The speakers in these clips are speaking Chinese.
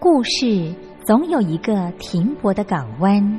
故事总有一个停泊的港湾。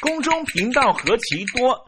宫中频道何其多，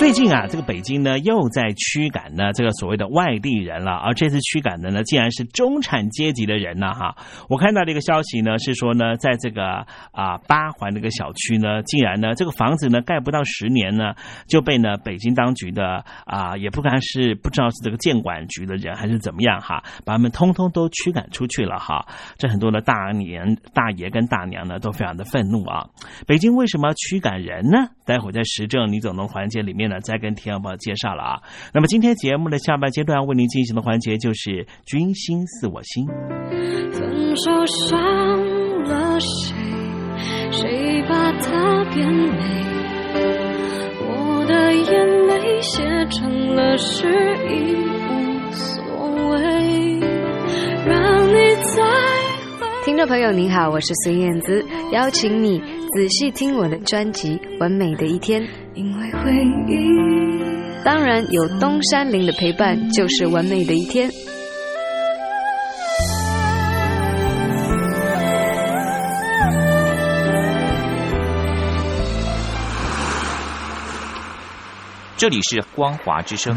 最近啊，这个北京呢又在驱赶呢这个所谓的外地人了，而这次驱赶的呢竟然是中产阶级的人呢哈！我看到这个消息呢是说呢，在这个啊八环这个小区呢，竟然呢这个房子呢盖不到十年呢就被呢北京当局的啊也不管是不知道是这个建管局的人还是怎么样哈，把他们通通都驱赶出去了哈！这很多的大年大爷跟大娘呢都非常的愤怒啊！北京为什么要驱赶人呢？待会在时政你总能环节里面。再跟听众朋友介绍了啊，那么今天节目的下半阶段为您进行的环节就是“君心似我心”。分手伤了谁？谁把它变美？我的眼泪写成了诗，已无所谓。让你再听众朋友您好，我是孙燕姿，邀请你仔细听我的专辑《完美的一天》。因为回忆，当然有东山林的陪伴，就是完美的一天。这里是光华之声。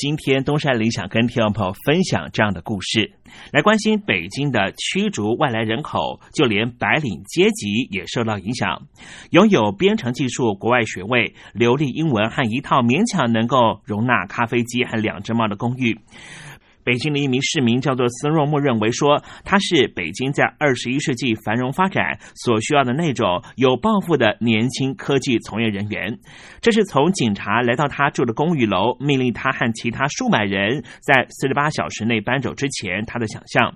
今天东山林想跟听众朋友分享这样的故事，来关心北京的驱逐外来人口，就连白领阶级也受到影响。拥有编程技术国外学位、流利英文和一套勉强能够容纳咖啡机和两只猫的公寓。北京的一名市民叫做斯若木，认为说他是北京在二十一世纪繁荣发展所需要的那种有抱负的年轻科技从业人员。这是从警察来到他住的公寓楼，命令他和其他数百人在四十八小时内搬走之前，他的想象。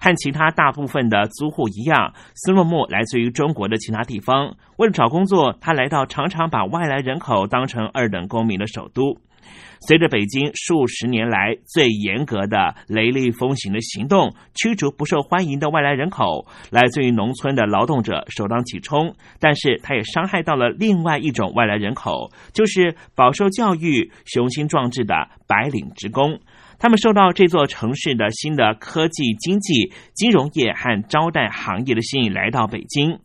和其他大部分的租户一样，斯若木来自于中国的其他地方。为了找工作，他来到常常把外来人口当成二等公民的首都。随着北京数十年来最严格的雷厉风行的行动，驱逐不受欢迎的外来人口，来自于农村的劳动者首当其冲。但是，他也伤害到了另外一种外来人口，就是饱受教育、雄心壮志的白领职工。他们受到这座城市的新的科技、经济、金融业和招待行业的吸引，来到北京。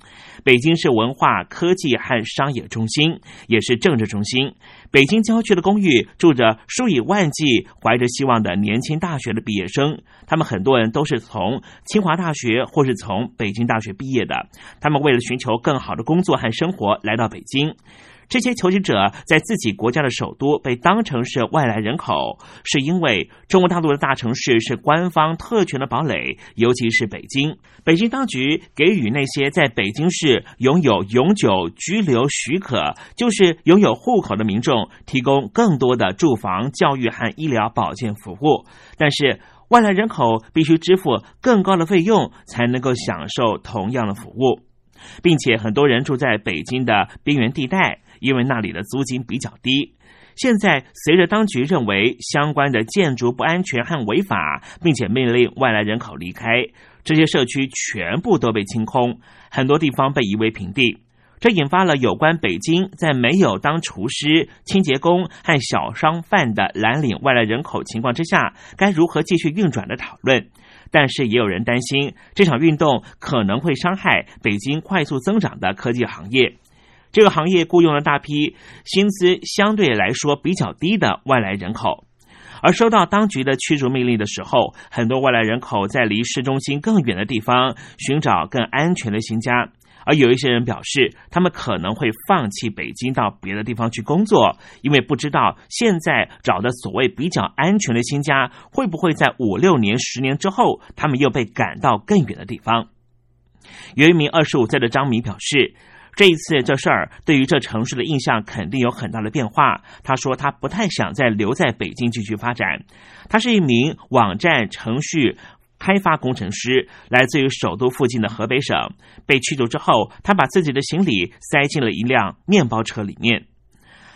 北京是文化、科技和商业中心，也是政治中心。北京郊区的公寓住着数以万计怀着希望的年轻大学的毕业生，他们很多人都是从清华大学或是从北京大学毕业的。他们为了寻求更好的工作和生活，来到北京。这些求职者在自己国家的首都被当成是外来人口，是因为中国大陆的大城市是官方特权的堡垒，尤其是北京。北京当局给予那些在北京市拥有永久居留许可，就是拥有户口的民众，提供更多的住房、教育和医疗保健服务。但是，外来人口必须支付更高的费用，才能够享受同样的服务，并且很多人住在北京的边缘地带。因为那里的租金比较低，现在随着当局认为相关的建筑不安全和违法，并且命令外来人口离开，这些社区全部都被清空，很多地方被夷为平地。这引发了有关北京在没有当厨师、清洁工和小商贩的蓝领外来人口情况之下，该如何继续运转的讨论。但是也有人担心，这场运动可能会伤害北京快速增长的科技行业。这个行业雇佣了大批薪资相对来说比较低的外来人口，而收到当局的驱逐命令的时候，很多外来人口在离市中心更远的地方寻找更安全的新家。而有一些人表示，他们可能会放弃北京到别的地方去工作，因为不知道现在找的所谓比较安全的新家，会不会在五六年、十年之后，他们又被赶到更远的地方。有一名二十五岁的张明表示。这一次这事儿对于这城市的印象肯定有很大的变化。他说他不太想再留在北京继续发展。他是一名网站程序开发工程师，来自于首都附近的河北省。被驱逐之后，他把自己的行李塞进了一辆面包车里面。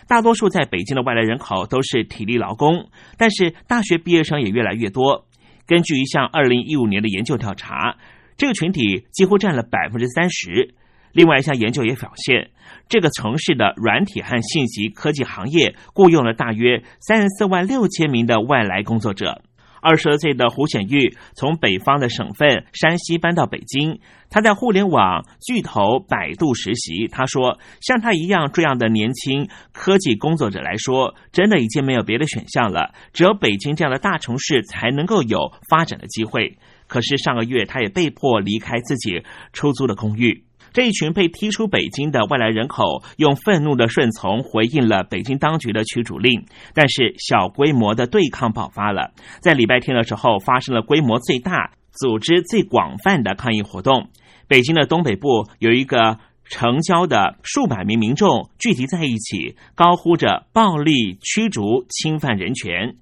大多数在北京的外来人口都是体力劳工，但是大学毕业生也越来越多。根据一项二零一五年的研究调查，这个群体几乎占了百分之三十。另外一项研究也表现，这个城市的软体和信息科技行业雇佣了大约三十四万六千名的外来工作者。二十二岁的胡显玉从北方的省份山西搬到北京，他在互联网巨头百度实习。他说：“像他一样这样的年轻科技工作者来说，真的已经没有别的选项了，只有北京这样的大城市才能够有发展的机会。”可是上个月，他也被迫离开自己出租的公寓。这一群被踢出北京的外来人口，用愤怒的顺从回应了北京当局的驱逐令。但是，小规模的对抗爆发了，在礼拜天的时候，发生了规模最大、组织最广泛的抗议活动。北京的东北部有一个城郊的数百名民众聚集在一起，高呼着“暴力驱逐、侵犯人权”。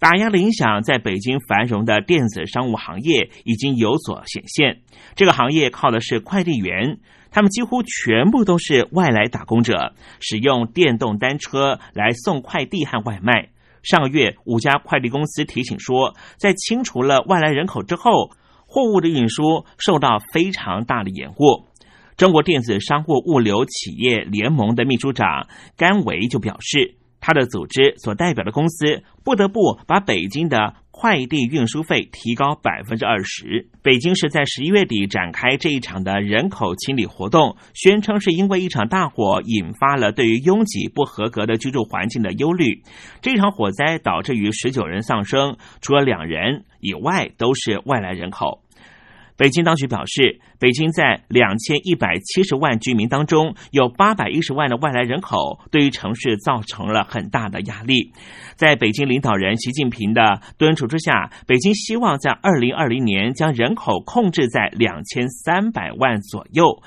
打压的影响在北京繁荣的电子商务行业已经有所显现。这个行业靠的是快递员。他们几乎全部都是外来打工者，使用电动单车来送快递和外卖。上个月，五家快递公司提醒说，在清除了外来人口之后，货物的运输受到非常大的延误。中国电子商务物流企业联盟的秘书长甘维就表示，他的组织所代表的公司不得不把北京的。快递运输费提高百分之二十。北京市在十一月底展开这一场的人口清理活动，宣称是因为一场大火引发了对于拥挤不合格的居住环境的忧虑。这场火灾导致于十九人丧生，除了两人以外都是外来人口。北京当局表示，北京在两千一百七十万居民当中，有八百一十万的外来人口，对于城市造成了很大的压力。在北京领导人习近平的敦促之下，北京希望在二零二零年将人口控制在两千三百万左右，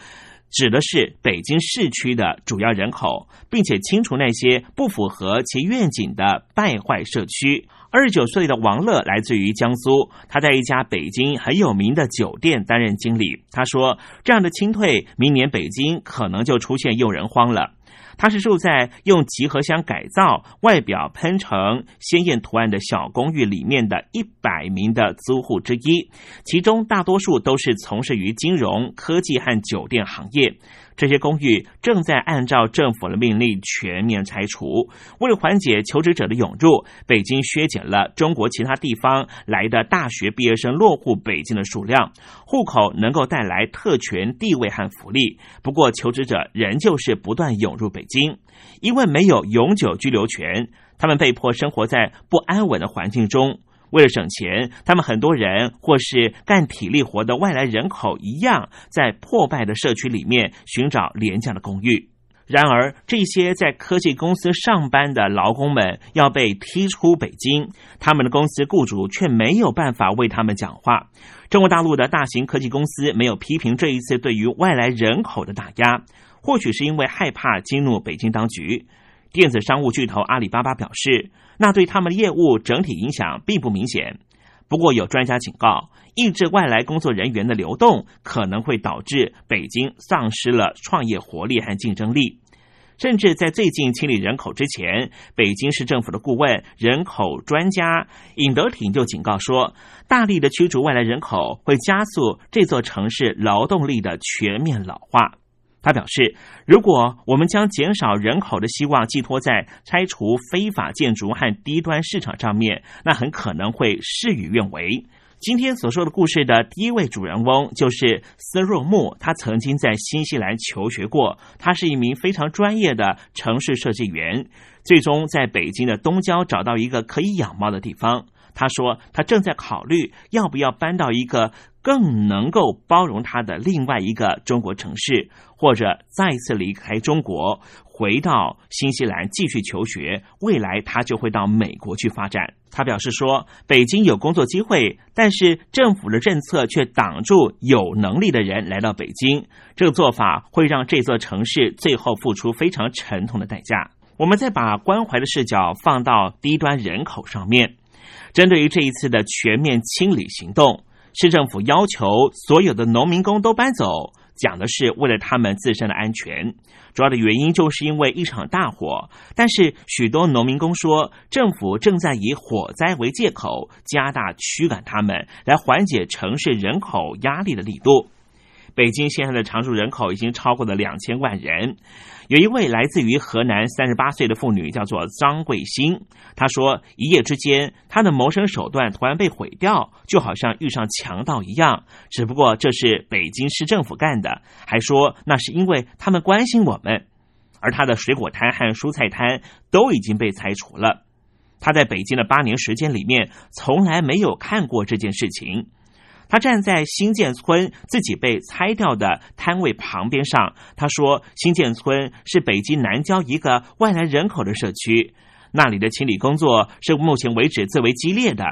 指的是北京市区的主要人口，并且清除那些不符合其愿景的败坏社区。二十九岁的王乐来自于江苏，他在一家北京很有名的酒店担任经理。他说：“这样的清退，明年北京可能就出现用人荒了。”他是住在用集合箱改造、外表喷成鲜艳图案的小公寓里面的一百名的租户之一，其中大多数都是从事于金融科技和酒店行业。这些公寓正在按照政府的命令全面拆除。为了缓解求职者的涌入，北京削减了中国其他地方来的大学毕业生落户北京的数量。户口能够带来特权地位和福利，不过求职者仍旧是不断涌入北京，因为没有永久居留权，他们被迫生活在不安稳的环境中。为了省钱，他们很多人或是干体力活的外来人口一样，在破败的社区里面寻找廉价的公寓。然而，这些在科技公司上班的劳工们要被踢出北京，他们的公司雇主却没有办法为他们讲话。中国大陆的大型科技公司没有批评这一次对于外来人口的打压，或许是因为害怕激怒北京当局。电子商务巨头阿里巴巴表示，那对他们的业务整体影响并不明显。不过，有专家警告，抑制外来工作人员的流动可能会导致北京丧失了创业活力和竞争力。甚至在最近清理人口之前，北京市政府的顾问、人口专家尹德挺就警告说，大力的驱逐外来人口会加速这座城市劳动力的全面老化。他表示，如果我们将减少人口的希望寄托在拆除非法建筑和低端市场上面，那很可能会事与愿违。今天所说的故事的第一位主人翁就是斯若木，他曾经在新西兰求学过，他是一名非常专业的城市设计员，最终在北京的东郊找到一个可以养猫的地方。他说，他正在考虑要不要搬到一个。更能够包容他的另外一个中国城市，或者再次离开中国，回到新西兰继续求学。未来他就会到美国去发展。他表示说，北京有工作机会，但是政府的政策却挡住有能力的人来到北京。这个做法会让这座城市最后付出非常沉痛的代价。我们再把关怀的视角放到低端人口上面，针对于这一次的全面清理行动。市政府要求所有的农民工都搬走，讲的是为了他们自身的安全。主要的原因就是因为一场大火，但是许多农民工说，政府正在以火灾为借口加大驱赶他们，来缓解城市人口压力的力度。北京现在的常住人口已经超过了两千万人。有一位来自于河南三十八岁的妇女，叫做张桂新。她说，一夜之间，她的谋生手段突然被毁掉，就好像遇上强盗一样。只不过这是北京市政府干的，还说那是因为他们关心我们。而她的水果摊和蔬菜摊都已经被拆除了。她在北京的八年时间里面，从来没有看过这件事情。他站在新建村自己被拆掉的摊位旁边上，他说：“新建村是北京南郊一个外来人口的社区，那里的清理工作是目前为止最为激烈的。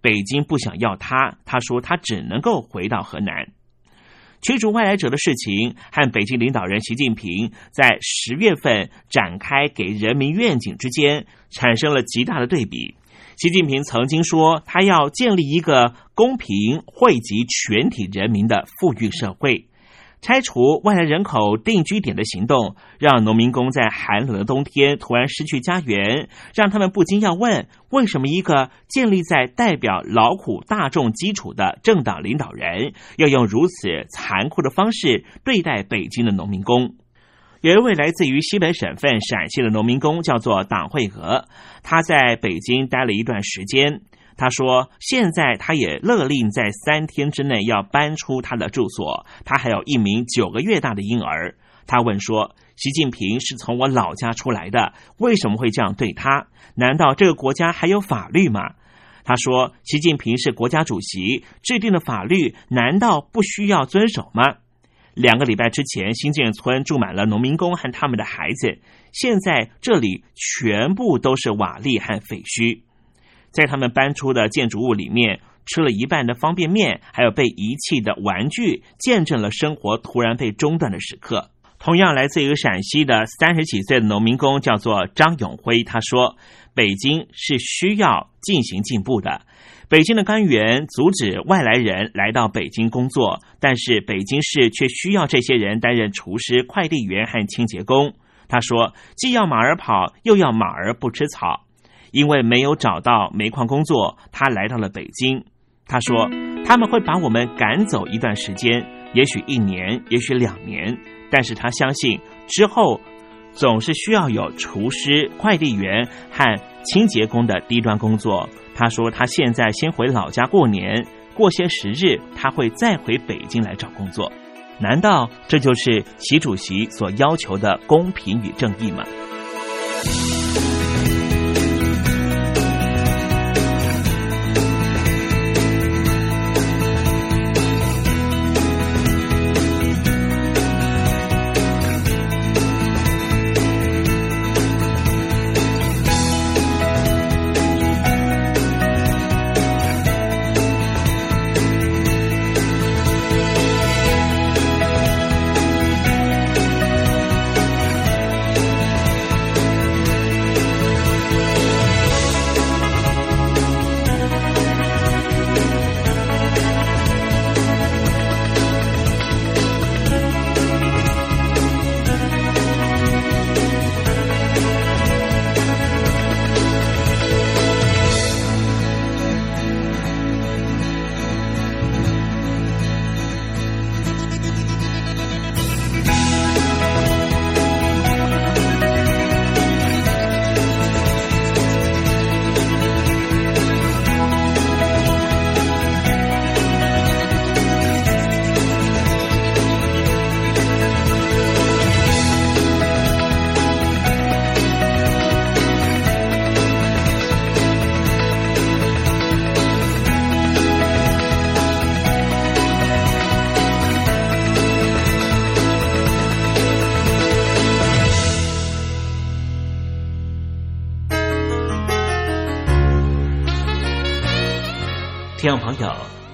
北京不想要他，他说他只能够回到河南。驱逐外来者的事情和北京领导人习近平在十月份展开给人民愿景之间产生了极大的对比。”习近平曾经说，他要建立一个公平、惠及全体人民的富裕社会。拆除外来人口定居点的行动，让农民工在寒冷的冬天突然失去家园，让他们不禁要问：为什么一个建立在代表劳苦大众基础的政党领导人，要用如此残酷的方式对待北京的农民工？有一位来自于西北省份陕西的农民工，叫做党慧娥。他在北京待了一段时间，他说：“现在他也勒令在三天之内要搬出他的住所。他还有一名九个月大的婴儿。”他问说：“习近平是从我老家出来的，为什么会这样对他？难道这个国家还有法律吗？”他说：“习近平是国家主席，制定的法律难道不需要遵守吗？”两个礼拜之前，新建村住满了农民工和他们的孩子，现在这里全部都是瓦砾和废墟。在他们搬出的建筑物里面，吃了一半的方便面，还有被遗弃的玩具，见证了生活突然被中断的时刻。同样来自于陕西的三十几岁的农民工叫做张永辉，他说：“北京是需要进行进步的。北京的官员阻止外来人来到北京工作，但是北京市却需要这些人担任厨师、快递员和清洁工。”他说：“既要马儿跑，又要马儿不吃草。因为没有找到煤矿工作，他来到了北京。他说：他们会把我们赶走一段时间，也许一年，也许两年。”但是他相信之后总是需要有厨师、快递员和清洁工的低端工作。他说他现在先回老家过年，过些时日他会再回北京来找工作。难道这就是习主席所要求的公平与正义吗？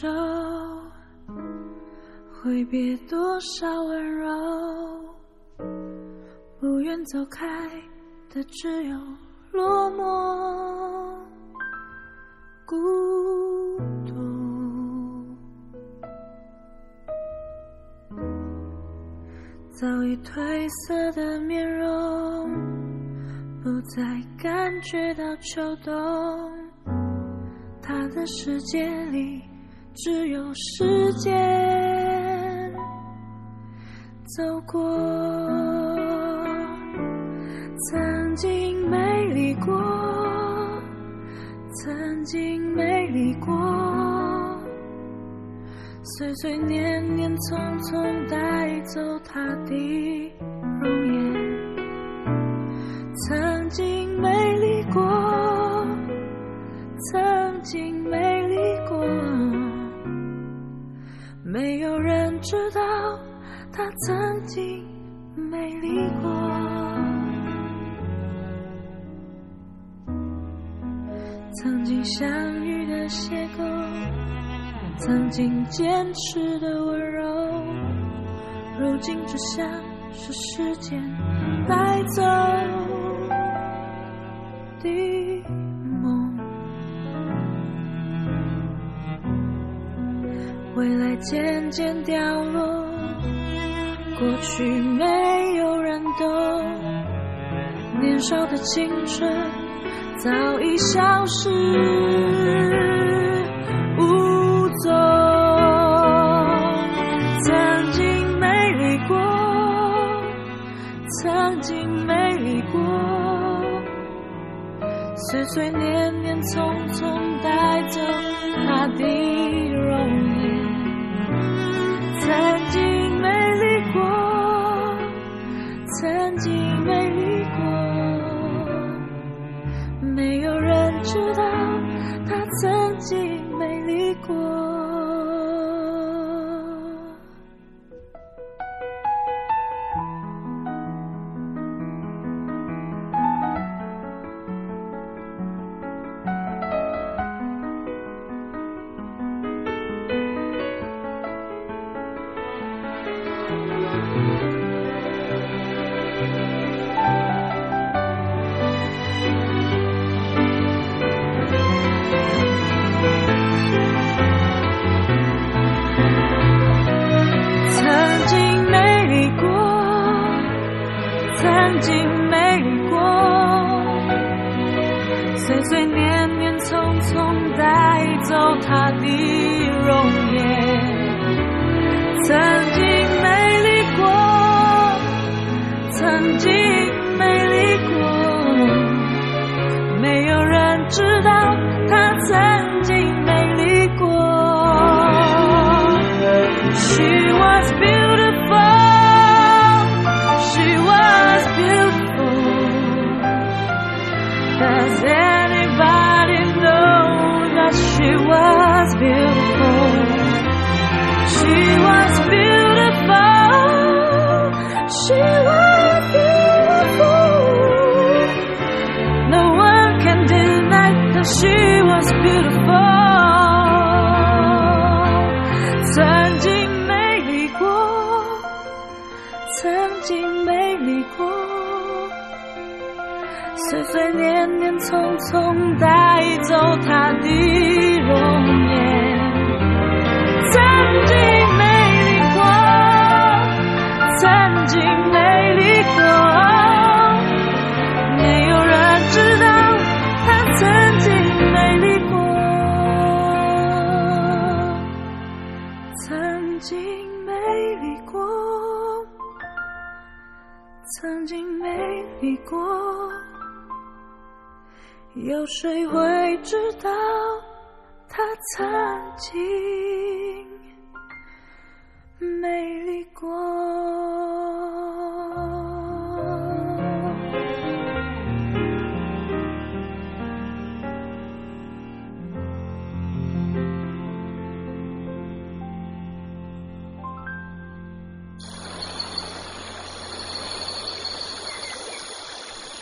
手，挥别多少温柔，不愿走开的只有落寞、孤独。早已褪色的面容，不再感觉到秋冬。他的世界里只有时间走过，曾经美丽过，曾经美丽过，岁岁年年匆匆带走他的容颜，没有人知道他曾经美丽过。曾经相遇的邂逅，曾经坚持的温柔，如今只像是时间带走的未来渐渐掉落，过去没有人懂，年少的青春早已消失无踪。曾经美丽过，曾经美丽过，岁岁年年匆匆带走他的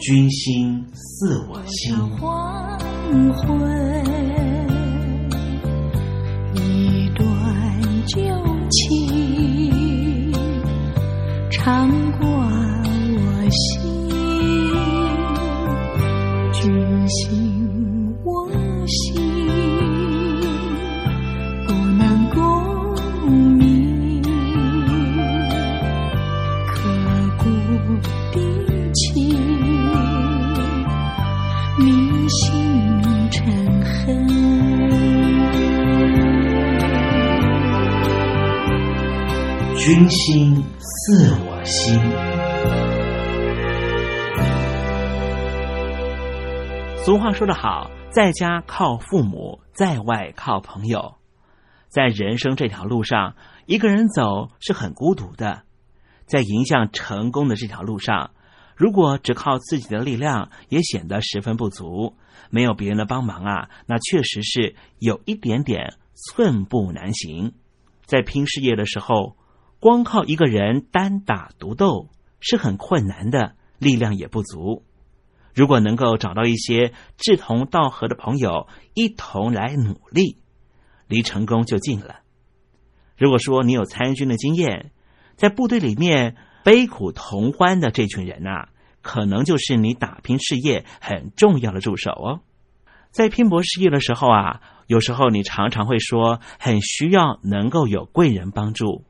君心似我心。黄昏，一段旧情长君心似我心。俗话说得好，在家靠父母，在外靠朋友。在人生这条路上，一个人走是很孤独的。在迎向成功的这条路上，如果只靠自己的力量，也显得十分不足。没有别人的帮忙啊，那确实是有一点点寸步难行。在拼事业的时候，光靠一个人单打独斗是很困难的，力量也不足。如果能够找到一些志同道合的朋友，一同来努力，离成功就近了。如果说你有参军的经验，在部队里面悲苦同欢的这群人呐，可能就是你打拼事业很重要的助手哦。在拼搏事业的时候啊，有时候你常常会说很需要能够有贵人帮助，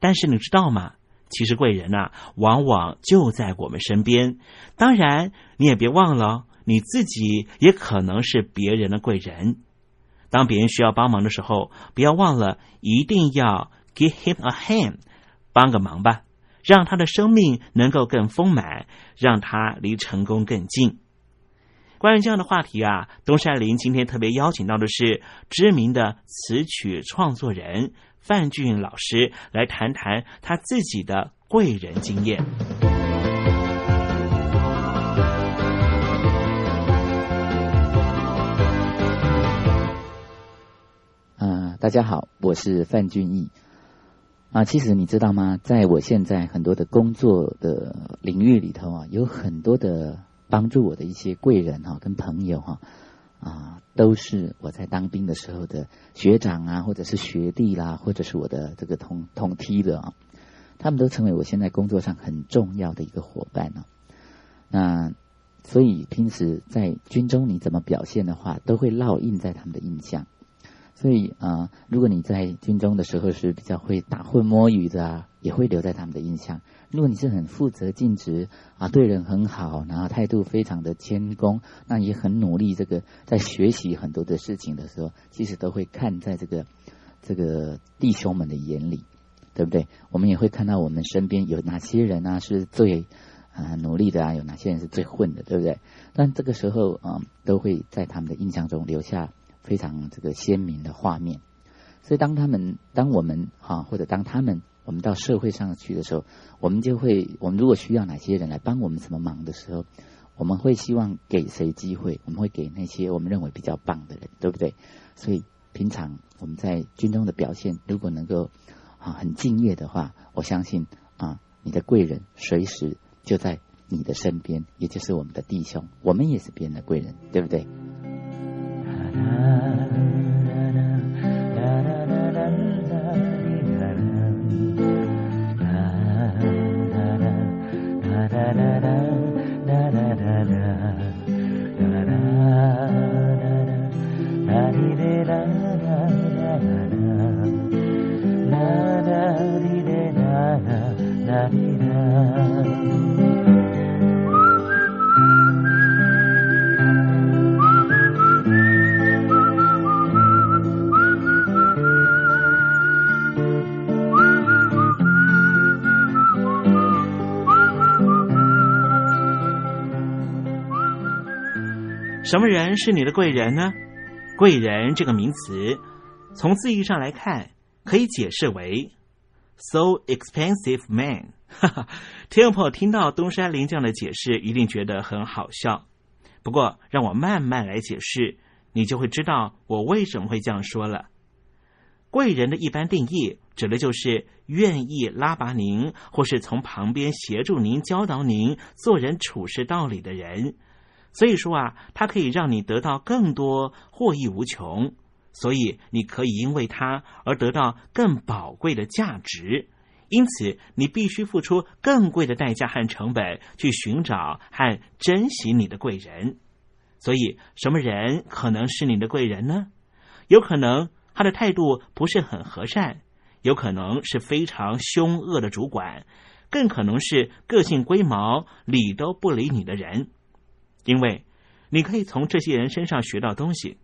但是你知道吗？其实贵人呐，往往就在我们身边。当然，你也别忘了，你自己也可能是别人的贵人。当别人需要帮忙的时候，不要忘了，一定要 give him a hand，帮个忙吧，让他的生命能够更丰满，让他离成功更近。关于这样的话题啊，东山林今天特别邀请到的是知名的词曲创作人。范俊老师来谈谈他自己的贵人经验。啊，大家好，我是范俊义。啊，其实你知道吗？在我现在很多的工作的领域里头啊，有很多的帮助我的一些贵人哈，跟朋友哈。啊都是我在当兵的时候的学长啊，或者是学弟啦，或者是我的这个同同梯的啊，他们都成为我现在工作上很重要的一个伙伴呢。那所以平时在军中你怎么表现的话，都会烙印在他们的印象。所以啊，如果你在军中的时候是比较会打混摸鱼的啊，也会留在他们的印象。如果你是很负责尽职啊，对人很好，然后态度非常的谦恭，那也很努力，这个在学习很多的事情的时候，其实都会看在这个这个弟兄们的眼里，对不对？我们也会看到我们身边有哪些人啊是最啊努力的啊，有哪些人是最混的，对不对？但这个时候啊，都会在他们的印象中留下非常这个鲜明的画面。所以当他们，当我们哈，或者当他们。我们到社会上去的时候，我们就会，我们如果需要哪些人来帮我们什么忙的时候，我们会希望给谁机会？我们会给那些我们认为比较棒的人，对不对？所以平常我们在军中的表现，如果能够啊很敬业的话，我相信啊你的贵人随时就在你的身边，也就是我们的弟兄，我们也是别人的贵人，对不对？Navidad. 什么人是你的贵人呢？贵人这个名词，从字义上来看，可以解释为 “so expensive man”。哈哈，听众朋友听到东山林这样的解释，一定觉得很好笑。不过，让我慢慢来解释，你就会知道我为什么会这样说了。贵人的一般定义，指的就是愿意拉拔您，或是从旁边协助您、教导您做人处事道理的人。所以说啊，它可以让你得到更多，获益无穷。所以你可以因为它而得到更宝贵的价值。因此，你必须付出更贵的代价和成本去寻找和珍惜你的贵人。所以，什么人可能是你的贵人呢？有可能他的态度不是很和善，有可能是非常凶恶的主管，更可能是个性龟毛、理都不理你的人。因为你可以从这些人身上学到东西，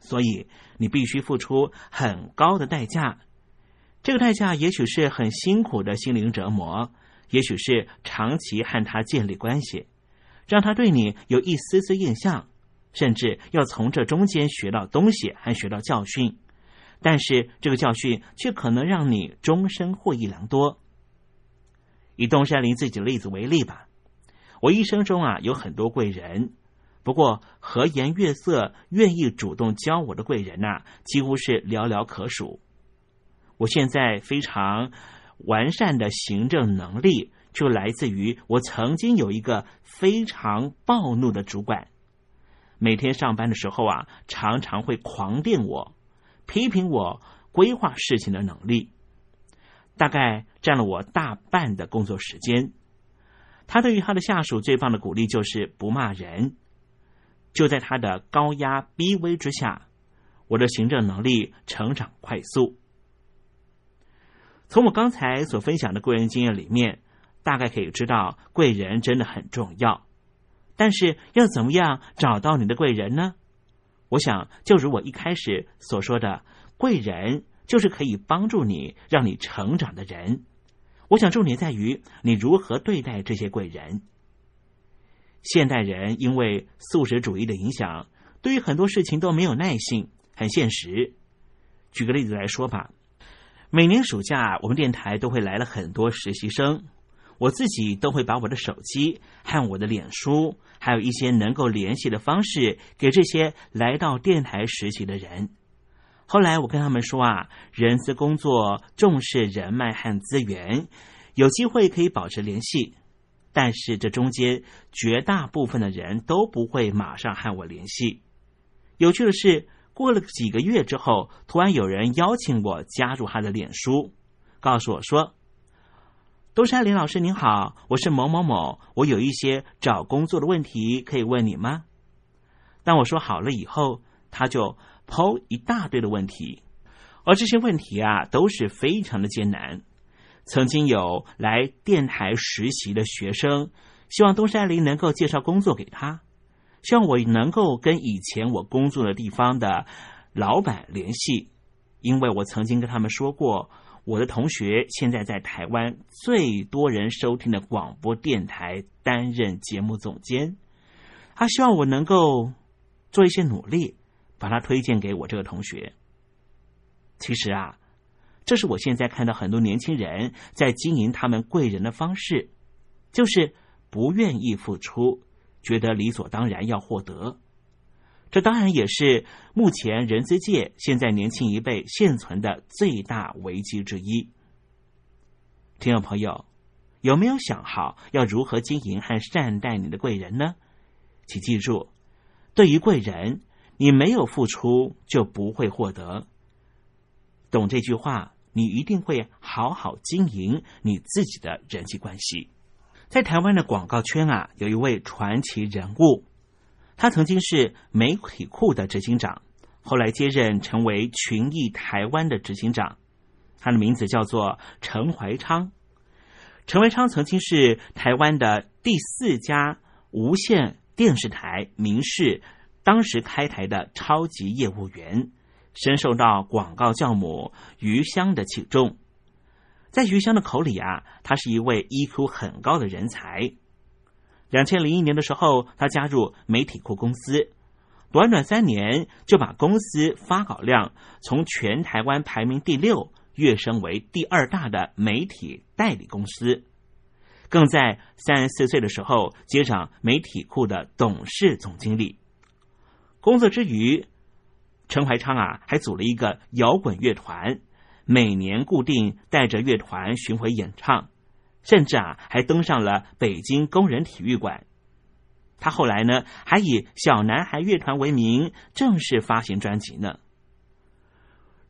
所以你必须付出很高的代价。这个代价也许是很辛苦的心灵折磨，也许是长期和他建立关系，让他对你有一丝丝印象，甚至要从这中间学到东西，还学到教训。但是这个教训却可能让你终身获益良多。以东山林自己的例子为例吧，我一生中啊有很多贵人，不过和颜悦色、愿意主动教我的贵人呐，几乎是寥寥可数。我现在非常完善的行政能力，就来自于我曾经有一个非常暴怒的主管，每天上班的时候啊，常常会狂电我，批评我规划事情的能力，大概占了我大半的工作时间。他对于他的下属最棒的鼓励就是不骂人。就在他的高压逼威之下，我的行政能力成长快速。从我刚才所分享的贵人经验里面，大概可以知道贵人真的很重要。但是要怎么样找到你的贵人呢？我想，就如我一开始所说的，贵人就是可以帮助你、让你成长的人。我想重点在于你如何对待这些贵人。现代人因为素食主义的影响，对于很多事情都没有耐性，很现实。举个例子来说吧。每年暑假，我们电台都会来了很多实习生，我自己都会把我的手机和我的脸书，还有一些能够联系的方式，给这些来到电台实习的人。后来我跟他们说啊，人资工作重视人脉和资源，有机会可以保持联系，但是这中间绝大部分的人都不会马上和我联系。有趣的是。过了几个月之后，突然有人邀请我加入他的脸书，告诉我说：“东山林老师您好，我是某某某，我有一些找工作的问题可以问你吗？”当我说好了以后，他就抛一大堆的问题，而这些问题啊都是非常的艰难。曾经有来电台实习的学生，希望东山林能够介绍工作给他。希望我能够跟以前我工作的地方的老板联系，因为我曾经跟他们说过，我的同学现在在台湾最多人收听的广播电台担任节目总监，他希望我能够做一些努力，把他推荐给我这个同学。其实啊，这是我现在看到很多年轻人在经营他们贵人的方式，就是不愿意付出。觉得理所当然要获得，这当然也是目前人资界现在年轻一辈现存的最大危机之一。听众朋友，有没有想好要如何经营和善待你的贵人呢？请记住，对于贵人，你没有付出就不会获得。懂这句话，你一定会好好经营你自己的人际关系。在台湾的广告圈啊，有一位传奇人物，他曾经是媒体库的执行长，后来接任成为群益台湾的执行长。他的名字叫做陈怀昌。陈怀昌曾经是台湾的第四家无线电视台民视当时开台的超级业务员，深受到广告教母余香的器重。在余香的口里啊，他是一位 EQ 很高的人才。两千零一年的时候，他加入媒体库公司，短短三年就把公司发稿量从全台湾排名第六跃升为第二大的媒体代理公司，更在三十四岁的时候接掌媒体库的董事总经理。工作之余，陈怀昌啊，还组了一个摇滚乐团。每年固定带着乐团巡回演唱，甚至啊还登上了北京工人体育馆。他后来呢还以小男孩乐团为名正式发行专辑呢。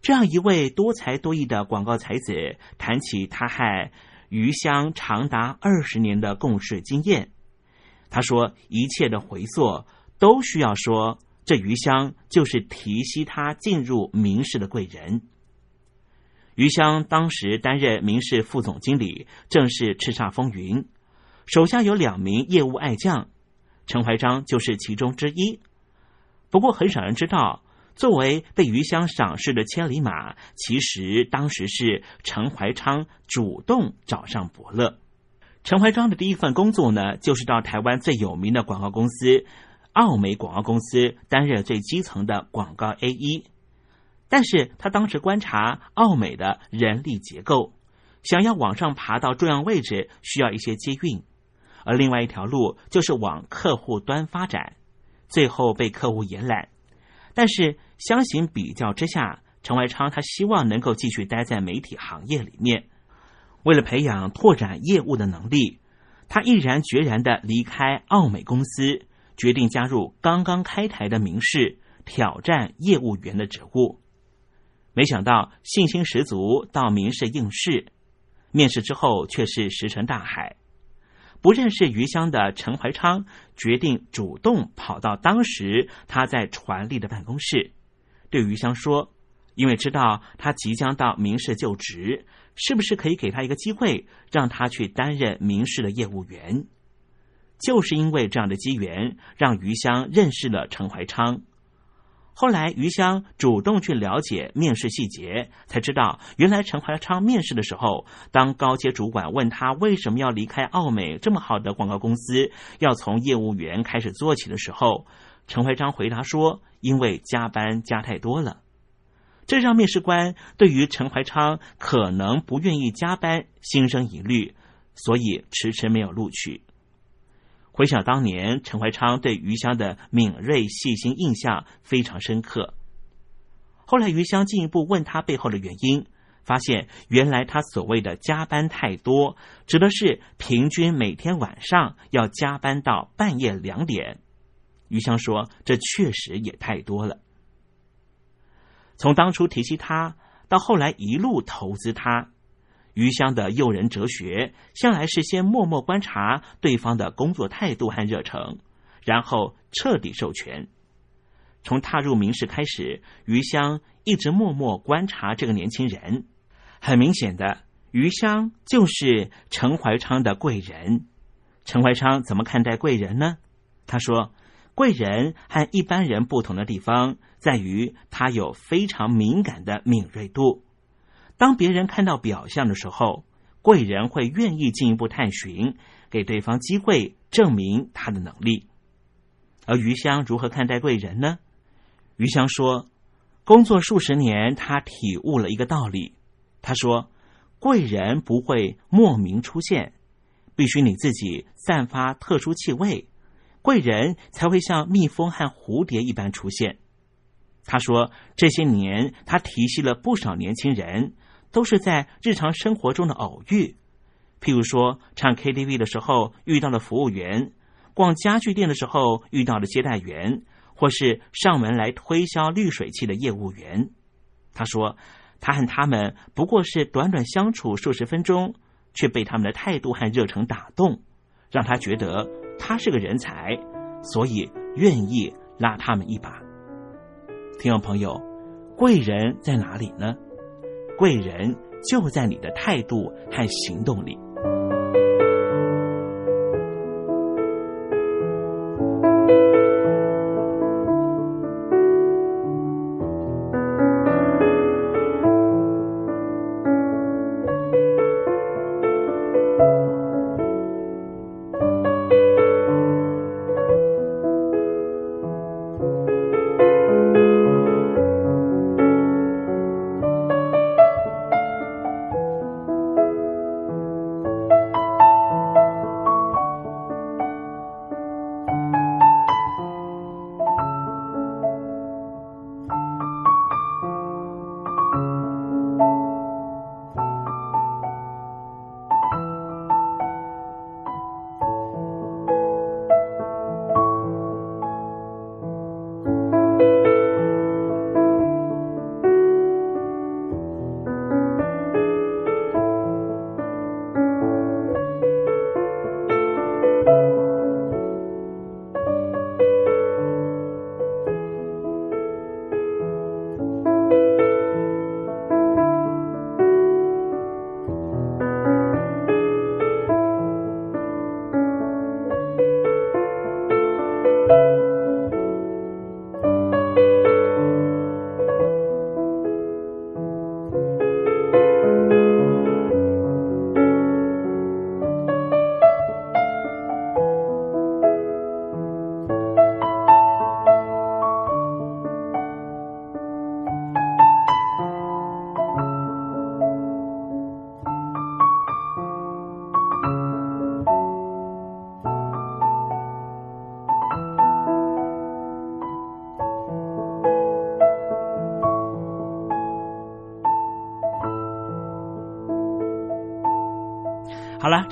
这样一位多才多艺的广告才子，谈起他和余香长达二十年的共事经验，他说：“一切的回溯都需要说，这余香就是提携他进入名士的贵人。”余香当时担任民事副总经理，正是叱咤风云，手下有两名业务爱将，陈怀章就是其中之一。不过很少人知道，作为被余香赏识的千里马，其实当时是陈怀昌主动找上伯乐。陈怀章的第一份工作呢，就是到台湾最有名的广告公司奥美广告公司担任最基层的广告 A 一。但是他当时观察奥美的人力结构，想要往上爬到重要位置，需要一些接运；而另外一条路就是往客户端发展，最后被客户延揽。但是相形比较之下，陈怀昌他希望能够继续待在媒体行业里面。为了培养拓展业务的能力，他毅然决然的离开奥美公司，决定加入刚刚开台的明视，挑战业务员的职务。没想到信心十足到明视应试，面试之后却是石沉大海。不认识余香的陈怀昌决定主动跑到当时他在传力的办公室，对余香说：“因为知道他即将到明视就职。”是不是可以给他一个机会，让他去担任民事的业务员？就是因为这样的机缘，让余香认识了陈怀昌。后来余香主动去了解面试细节，才知道原来陈怀昌面试的时候，当高阶主管问他为什么要离开奥美这么好的广告公司，要从业务员开始做起的时候，陈怀昌回答说：“因为加班加太多了。”这让面试官对于陈怀昌可能不愿意加班心生疑虑，所以迟迟没有录取。回想当年，陈怀昌对余香的敏锐细心印象非常深刻。后来余香进一步问他背后的原因，发现原来他所谓的加班太多，指的是平均每天晚上要加班到半夜两点。余香说：“这确实也太多了。”从当初提起他，到后来一路投资他，余香的诱人哲学向来是先默默观察对方的工作态度和热诚，然后彻底授权。从踏入明视开始，余香一直默默观察这个年轻人。很明显的，余香就是陈怀昌的贵人。陈怀昌怎么看待贵人呢？他说。贵人和一般人不同的地方在于，他有非常敏感的敏锐度。当别人看到表象的时候，贵人会愿意进一步探寻，给对方机会证明他的能力。而余香如何看待贵人呢？余香说：“工作数十年，他体悟了一个道理。他说，贵人不会莫名出现，必须你自己散发特殊气味。”贵人才会像蜜蜂和蝴蝶一般出现。他说：“这些年，他提携了不少年轻人，都是在日常生活中的偶遇。譬如说，唱 KTV 的时候遇到了服务员，逛家具店的时候遇到了接待员，或是上门来推销滤水器的业务员。”他说：“他和他们不过是短短相处数十分钟，却被他们的态度和热诚打动，让他觉得。”他是个人才，所以愿意拉他们一把。听众朋友，贵人在哪里呢？贵人就在你的态度和行动里。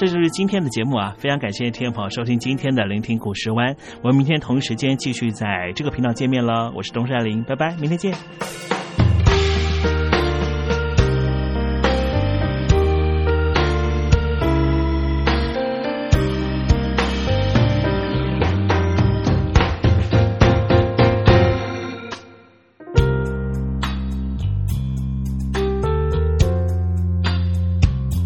这就是今天的节目啊！非常感谢听众朋友收听今天的聆听古诗湾，我们明天同一时间继续在这个频道见面了。我是东山林，拜拜，明天见。